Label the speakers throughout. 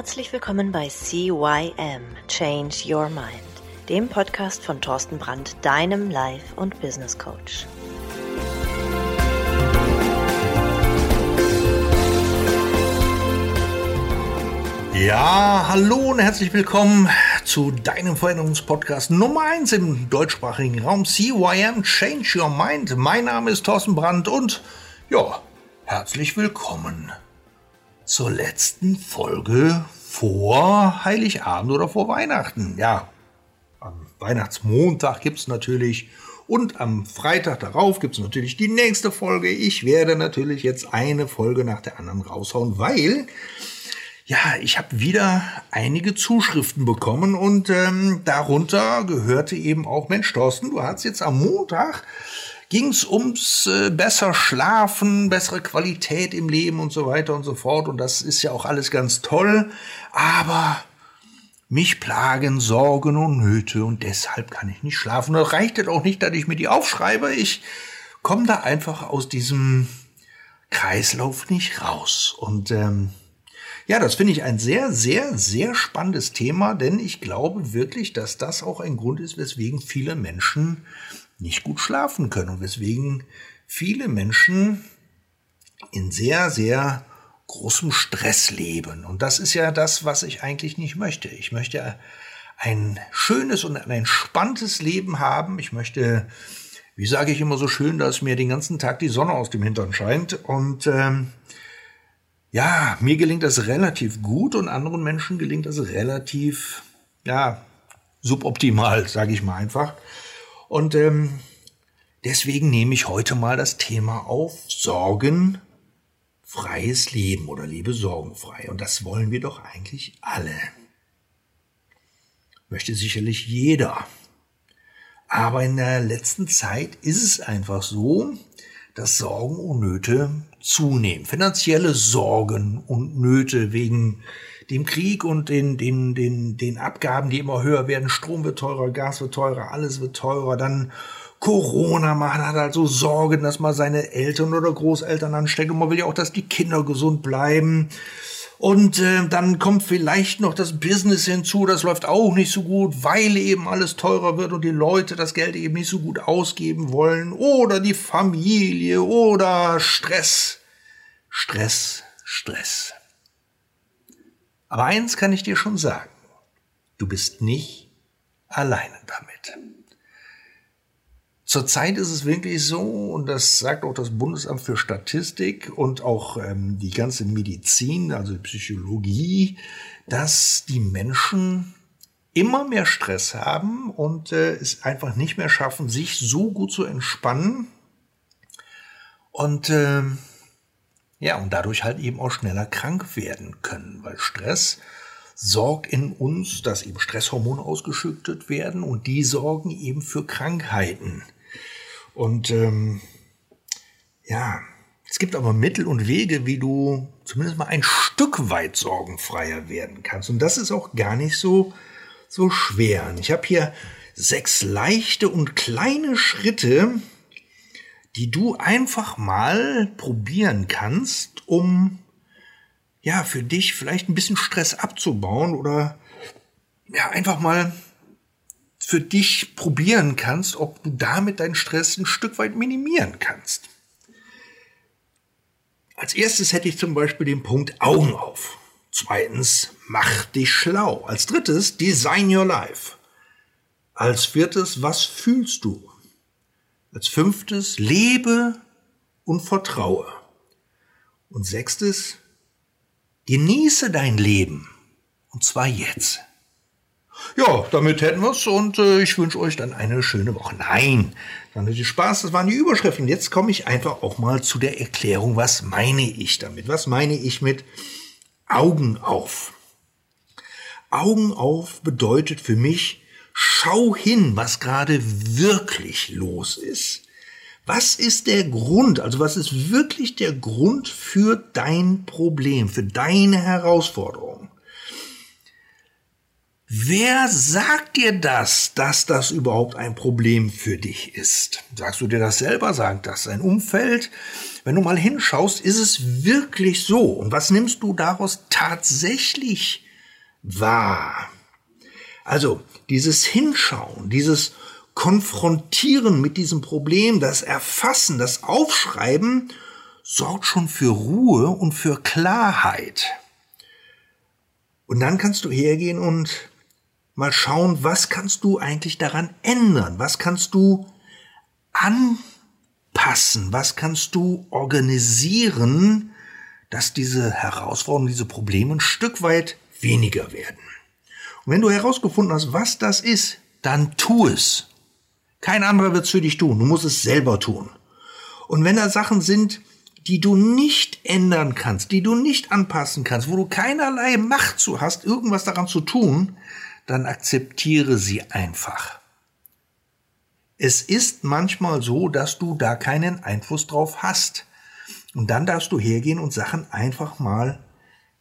Speaker 1: Herzlich willkommen bei CYM Change Your Mind, dem Podcast von Thorsten Brandt, deinem Life- und Business Coach.
Speaker 2: Ja, hallo und herzlich willkommen zu deinem Veränderungspodcast Nummer 1 im deutschsprachigen Raum CYM Change Your Mind. Mein Name ist Thorsten Brandt und ja, herzlich willkommen zur letzten Folge vor Heiligabend oder vor Weihnachten. Ja, am Weihnachtsmontag gibt es natürlich und am Freitag darauf gibt es natürlich die nächste Folge. Ich werde natürlich jetzt eine Folge nach der anderen raushauen, weil ja, ich habe wieder einige Zuschriften bekommen und ähm, darunter gehörte eben auch, Mensch, Thorsten, du hast jetzt am Montag ging es ums äh, besser schlafen, bessere Qualität im Leben und so weiter und so fort. Und das ist ja auch alles ganz toll. Aber mich plagen Sorgen und Nöte und deshalb kann ich nicht schlafen. Da reicht es auch nicht, dass ich mir die aufschreibe. Ich komme da einfach aus diesem Kreislauf nicht raus. Und ähm, ja, das finde ich ein sehr, sehr, sehr spannendes Thema, denn ich glaube wirklich, dass das auch ein Grund ist, weswegen viele Menschen nicht gut schlafen können und weswegen viele Menschen in sehr, sehr großem Stress leben. Und das ist ja das, was ich eigentlich nicht möchte. Ich möchte ein schönes und ein entspanntes Leben haben. Ich möchte, wie sage ich immer so schön, dass mir den ganzen Tag die Sonne aus dem Hintern scheint. Und ähm, ja, mir gelingt das relativ gut und anderen Menschen gelingt das relativ, ja, suboptimal, sage ich mal einfach. Und ähm, deswegen nehme ich heute mal das Thema auf Sorgen, freies Leben oder lebe sorgenfrei. Und das wollen wir doch eigentlich alle. Möchte sicherlich jeder. Aber in der letzten Zeit ist es einfach so, dass Sorgen und Nöte zunehmen. Finanzielle Sorgen und Nöte wegen dem Krieg und den, den, den, den Abgaben, die immer höher werden. Strom wird teurer, Gas wird teurer, alles wird teurer. Dann Corona, man hat halt so Sorgen, dass man seine Eltern oder Großeltern ansteckt und man will ja auch, dass die Kinder gesund bleiben. Und äh, dann kommt vielleicht noch das Business hinzu, das läuft auch nicht so gut, weil eben alles teurer wird und die Leute das Geld eben nicht so gut ausgeben wollen. Oder die Familie oder Stress. Stress, Stress. Aber eins kann ich dir schon sagen. Du bist nicht alleine damit. Zurzeit ist es wirklich so, und das sagt auch das Bundesamt für Statistik und auch ähm, die ganze Medizin, also Psychologie, dass die Menschen immer mehr Stress haben und äh, es einfach nicht mehr schaffen, sich so gut zu entspannen. Und äh, ja, und dadurch halt eben auch schneller krank werden können, weil Stress sorgt in uns, dass eben Stresshormone ausgeschüttet werden und die sorgen eben für Krankheiten. Und ähm, ja, es gibt aber Mittel und Wege, wie du zumindest mal ein Stück weit sorgenfreier werden kannst. Und das ist auch gar nicht so, so schwer. Und ich habe hier sechs leichte und kleine Schritte, die du einfach mal probieren kannst, um ja für dich vielleicht ein bisschen Stress abzubauen oder ja einfach mal für dich probieren kannst, ob du damit deinen Stress ein Stück weit minimieren kannst. Als erstes hätte ich zum Beispiel den Punkt Augen auf. Zweitens, mach dich schlau. Als drittes, design your life. Als viertes, was fühlst du? Als fünftes, lebe und vertraue. Und sechstes, genieße dein Leben. Und zwar jetzt. Ja, damit hätten wir's und äh, ich wünsche euch dann eine schöne Woche. Nein, dann hatte Spaß, das waren die Überschriften. Jetzt komme ich einfach auch mal zu der Erklärung, was meine ich damit? Was meine ich mit Augen auf? Augen auf bedeutet für mich, schau hin, was gerade wirklich los ist. Was ist der Grund? Also was ist wirklich der Grund für dein Problem, für deine Herausforderung? Wer sagt dir das, dass das überhaupt ein Problem für dich ist? Sagst du dir das selber? Sagt das dein Umfeld? Wenn du mal hinschaust, ist es wirklich so? Und was nimmst du daraus tatsächlich wahr. Also dieses Hinschauen, dieses Konfrontieren mit diesem Problem, das Erfassen, das Aufschreiben sorgt schon für Ruhe und für Klarheit. Und dann kannst du hergehen und mal schauen, was kannst du eigentlich daran ändern? Was kannst du anpassen? Was kannst du organisieren, dass diese Herausforderungen, diese Probleme ein Stück weit weniger werden? Wenn du herausgefunden hast, was das ist, dann tu es. Kein anderer wird es für dich tun. Du musst es selber tun. Und wenn da Sachen sind, die du nicht ändern kannst, die du nicht anpassen kannst, wo du keinerlei Macht zu hast, irgendwas daran zu tun, dann akzeptiere sie einfach. Es ist manchmal so, dass du da keinen Einfluss drauf hast. Und dann darfst du hergehen und Sachen einfach mal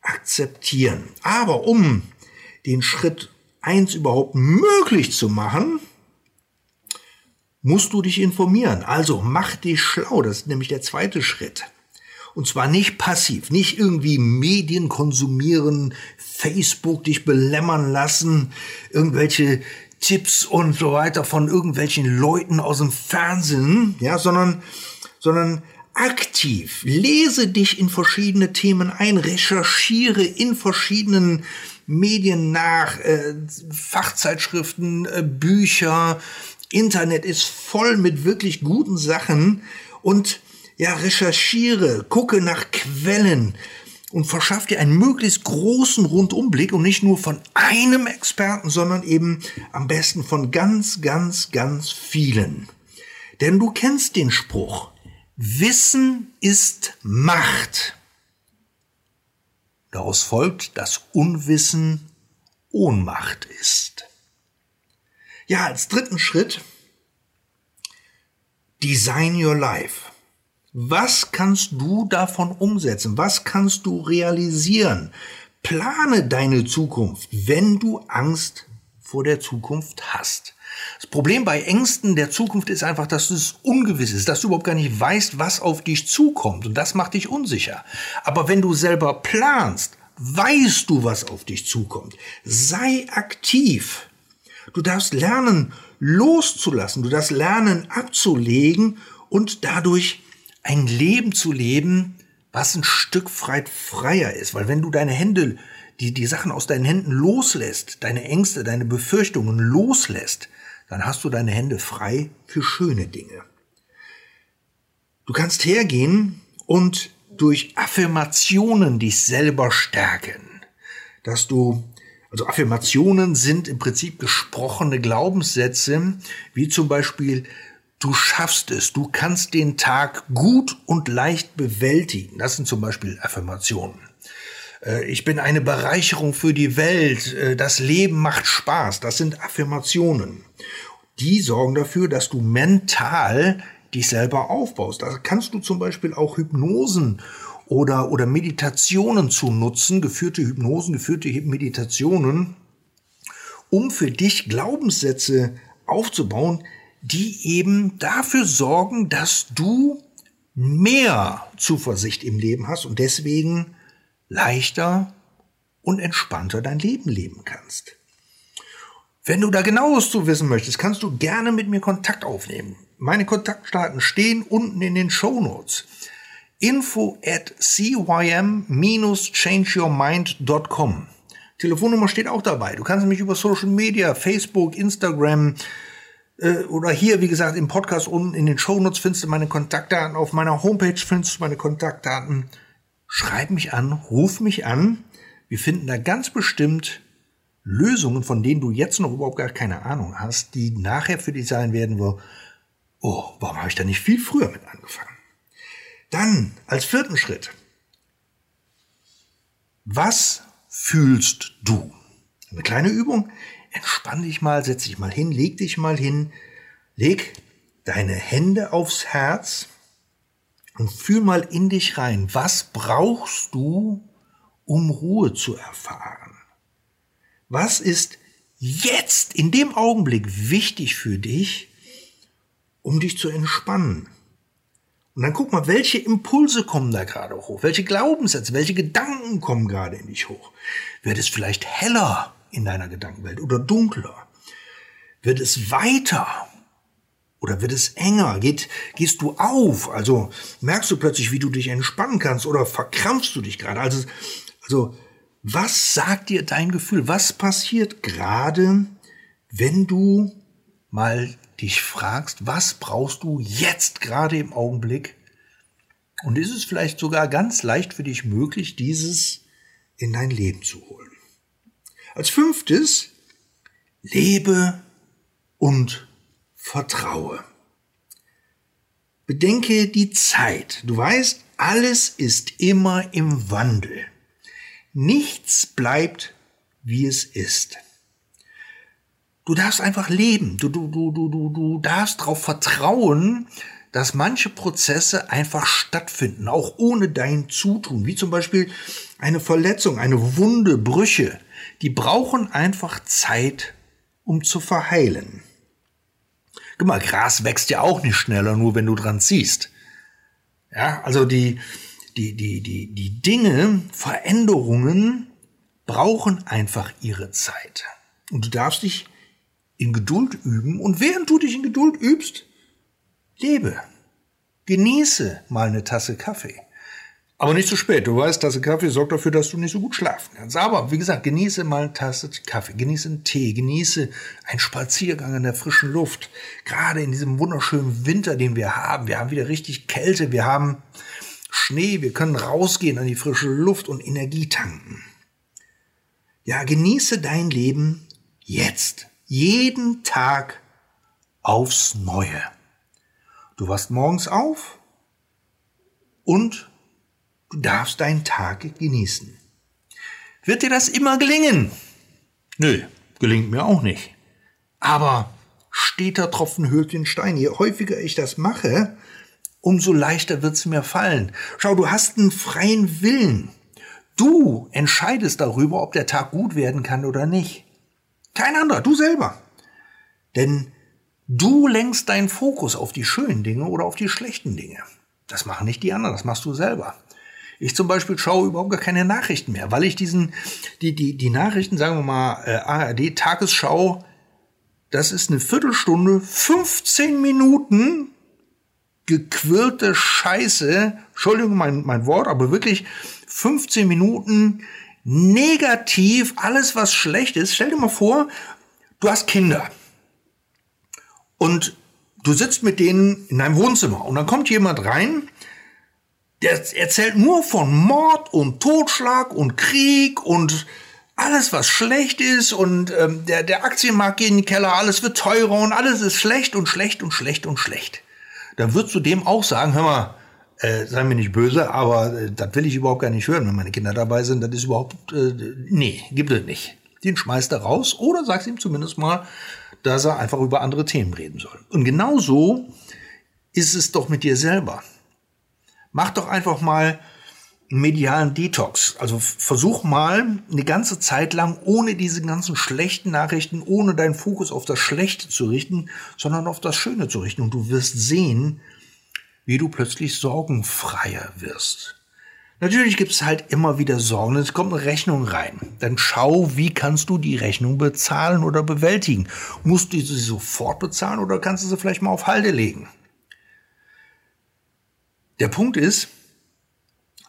Speaker 2: akzeptieren. Aber um den Schritt eins überhaupt möglich zu machen, musst du dich informieren. Also mach dich schlau. Das ist nämlich der zweite Schritt. Und zwar nicht passiv, nicht irgendwie Medien konsumieren, Facebook dich belämmern lassen, irgendwelche Tipps und so weiter von irgendwelchen Leuten aus dem Fernsehen, ja, sondern, sondern aktiv. Lese dich in verschiedene Themen ein, recherchiere in verschiedenen Medien nach, äh, Fachzeitschriften, äh, Bücher, Internet ist voll mit wirklich guten Sachen und ja, recherchiere, gucke nach Quellen und verschaff dir einen möglichst großen Rundumblick und nicht nur von einem Experten, sondern eben am besten von ganz, ganz, ganz vielen. Denn du kennst den Spruch, Wissen ist Macht. Daraus folgt, dass Unwissen Ohnmacht ist. Ja, als dritten Schritt, Design Your Life. Was kannst du davon umsetzen? Was kannst du realisieren? Plane deine Zukunft, wenn du Angst vor der Zukunft hast. Das Problem bei Ängsten der Zukunft ist einfach, dass es ungewiss ist, dass du überhaupt gar nicht weißt, was auf dich zukommt. Und das macht dich unsicher. Aber wenn du selber planst, weißt du, was auf dich zukommt. Sei aktiv. Du darfst lernen, loszulassen. Du darfst lernen, abzulegen und dadurch ein Leben zu leben, was ein Stück weit freier ist. Weil wenn du deine Hände, die, die Sachen aus deinen Händen loslässt, deine Ängste, deine Befürchtungen loslässt, dann hast du deine Hände frei für schöne Dinge. Du kannst hergehen und durch Affirmationen dich selber stärken, dass du also Affirmationen sind im Prinzip gesprochene Glaubenssätze, wie zum Beispiel Du schaffst es, du kannst den Tag gut und leicht bewältigen. Das sind zum Beispiel Affirmationen. Äh, ich bin eine Bereicherung für die Welt. Äh, das Leben macht Spaß. Das sind Affirmationen. Die sorgen dafür, dass du mental dich selber aufbaust. Da kannst du zum Beispiel auch Hypnosen oder, oder Meditationen zu nutzen, geführte Hypnosen, geführte Meditationen, um für dich Glaubenssätze aufzubauen, die eben dafür sorgen, dass du mehr Zuversicht im Leben hast und deswegen leichter und entspannter dein Leben leben kannst. Wenn du da genaues zu wissen möchtest, kannst du gerne mit mir Kontakt aufnehmen. Meine Kontaktdaten stehen unten in den Show Notes. Info at cym-changeyourmind.com. Telefonnummer steht auch dabei. Du kannst mich über Social Media, Facebook, Instagram, äh, oder hier, wie gesagt, im Podcast unten in den Shownotes findest du meine Kontaktdaten. Auf meiner Homepage findest du meine Kontaktdaten. Schreib mich an, ruf mich an. Wir finden da ganz bestimmt Lösungen, von denen du jetzt noch überhaupt gar keine Ahnung hast, die nachher für dich sein werden, wo, oh, warum habe ich da nicht viel früher mit angefangen? Dann als vierten Schritt. Was fühlst du? Eine kleine Übung entspann dich mal, setz dich mal hin, leg dich mal hin, leg deine Hände aufs Herz und fühl mal in dich rein. Was brauchst du, um Ruhe zu erfahren? Was ist jetzt in dem Augenblick wichtig für dich, um dich zu entspannen? Und dann guck mal, welche Impulse kommen da gerade hoch? Welche Glaubenssätze, welche Gedanken kommen gerade in dich hoch? Wird es vielleicht heller in deiner Gedankenwelt oder dunkler? Wird es weiter oder wird es enger? Geht, gehst du auf? Also merkst du plötzlich, wie du dich entspannen kannst oder verkrampfst du dich gerade? Also, also was sagt dir dein Gefühl? Was passiert gerade, wenn du mal dich fragst, was brauchst du jetzt gerade im Augenblick? Und ist es vielleicht sogar ganz leicht für dich möglich, dieses in dein Leben zu holen? Als fünftes, lebe und vertraue. Bedenke die Zeit. Du weißt, alles ist immer im Wandel. Nichts bleibt, wie es ist. Du darfst einfach leben. Du, du, du, du, du, du darfst darauf vertrauen, dass manche Prozesse einfach stattfinden, auch ohne dein Zutun, wie zum Beispiel eine Verletzung, eine Wunde, Brüche. Die brauchen einfach Zeit, um zu verheilen. Guck mal, Gras wächst ja auch nicht schneller, nur wenn du dran ziehst. Ja, also die, die, die, die, die Dinge, Veränderungen brauchen einfach ihre Zeit. Und du darfst dich in Geduld üben und während du dich in Geduld übst, lebe. Genieße mal eine Tasse Kaffee. Aber nicht zu spät. Du weißt, Tasse Kaffee sorgt dafür, dass du nicht so gut schlafen kannst. Aber wie gesagt, genieße mal eine Tasse Kaffee, genieße einen Tee, genieße einen Spaziergang in der frischen Luft. Gerade in diesem wunderschönen Winter, den wir haben. Wir haben wieder richtig Kälte, wir haben Schnee, wir können rausgehen an die frische Luft und Energie tanken. Ja, genieße dein Leben jetzt jeden Tag aufs Neue. Du wachst morgens auf und du darfst deinen Tag genießen. Wird dir das immer gelingen? Nö, gelingt mir auch nicht. Aber steter Tropfen höhlt den Stein. Je häufiger ich das mache, umso leichter wird es mir fallen. Schau, du hast einen freien Willen. Du entscheidest darüber, ob der Tag gut werden kann oder nicht. Kein anderer, du selber. Denn du lenkst deinen Fokus auf die schönen Dinge oder auf die schlechten Dinge. Das machen nicht die anderen, das machst du selber. Ich zum Beispiel schaue überhaupt gar keine Nachrichten mehr, weil ich diesen, die, die, die Nachrichten, sagen wir mal, äh, ARD, Tagesschau, das ist eine Viertelstunde, 15 Minuten gequirlte Scheiße, Entschuldigung mein, mein Wort, aber wirklich 15 Minuten negativ, alles was schlecht ist. Stell dir mal vor, du hast Kinder und du sitzt mit denen in deinem Wohnzimmer und dann kommt jemand rein, der erzählt nur von Mord und Totschlag und Krieg und alles, was schlecht ist und ähm, der, der Aktienmarkt geht in den Keller, alles wird teurer und alles ist schlecht und schlecht und schlecht und schlecht. Dann würdest du dem auch sagen, hör mal, äh, sei mir nicht böse, aber äh, das will ich überhaupt gar nicht hören, wenn meine Kinder dabei sind. Das ist überhaupt, äh, nee, gibt es nicht. Den schmeißt er raus oder sagst ihm zumindest mal, dass er einfach über andere Themen reden soll. Und genauso ist es doch mit dir selber. Mach doch einfach mal einen medialen Detox. Also versuch mal eine ganze Zeit lang ohne diese ganzen schlechten Nachrichten, ohne deinen Fokus auf das Schlechte zu richten, sondern auf das Schöne zu richten. Und du wirst sehen, wie du plötzlich sorgenfreier wirst. Natürlich gibt es halt immer wieder Sorgen. Es kommt eine Rechnung rein. Dann schau, wie kannst du die Rechnung bezahlen oder bewältigen. Musst du sie sofort bezahlen oder kannst du sie vielleicht mal auf Halde legen? Der Punkt ist,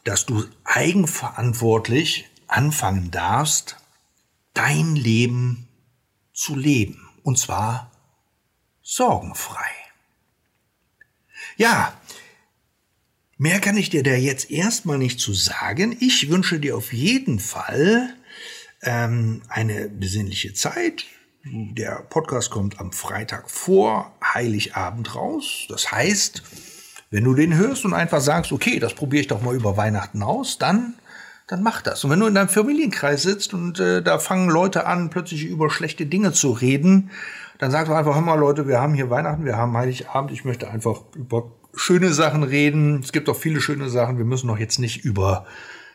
Speaker 2: dass du eigenverantwortlich anfangen darfst, dein Leben zu leben. Und zwar sorgenfrei. Ja, mehr kann ich dir da jetzt erstmal nicht zu sagen. Ich wünsche dir auf jeden Fall ähm, eine besinnliche Zeit. Der Podcast kommt am Freitag vor Heiligabend raus. Das heißt, wenn du den hörst und einfach sagst, okay, das probiere ich doch mal über Weihnachten aus, dann dann mach das. Und wenn du in deinem Familienkreis sitzt und äh, da fangen Leute an, plötzlich über schlechte Dinge zu reden, dann sagst du einfach, hör mal Leute, wir haben hier Weihnachten, wir haben Heiligabend, ich möchte einfach über schöne Sachen reden. Es gibt auch viele schöne Sachen. Wir müssen doch jetzt nicht über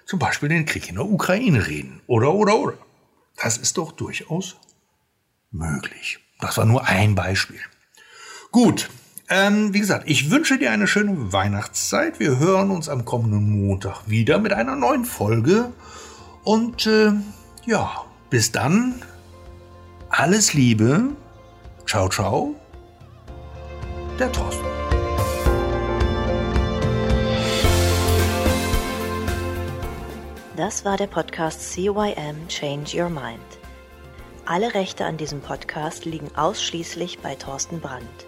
Speaker 2: zum Beispiel den Krieg in der Ukraine reden. Oder, oder, oder. Das ist doch durchaus möglich. Das war nur ein Beispiel. Gut. Ähm, wie gesagt, ich wünsche dir eine schöne Weihnachtszeit. Wir hören uns am kommenden Montag wieder mit einer neuen Folge. Und äh, ja, bis dann. Alles Liebe. Ciao, ciao. Der Thorsten.
Speaker 1: Das war der Podcast CYM Change Your Mind. Alle Rechte an diesem Podcast liegen ausschließlich bei Thorsten Brandt.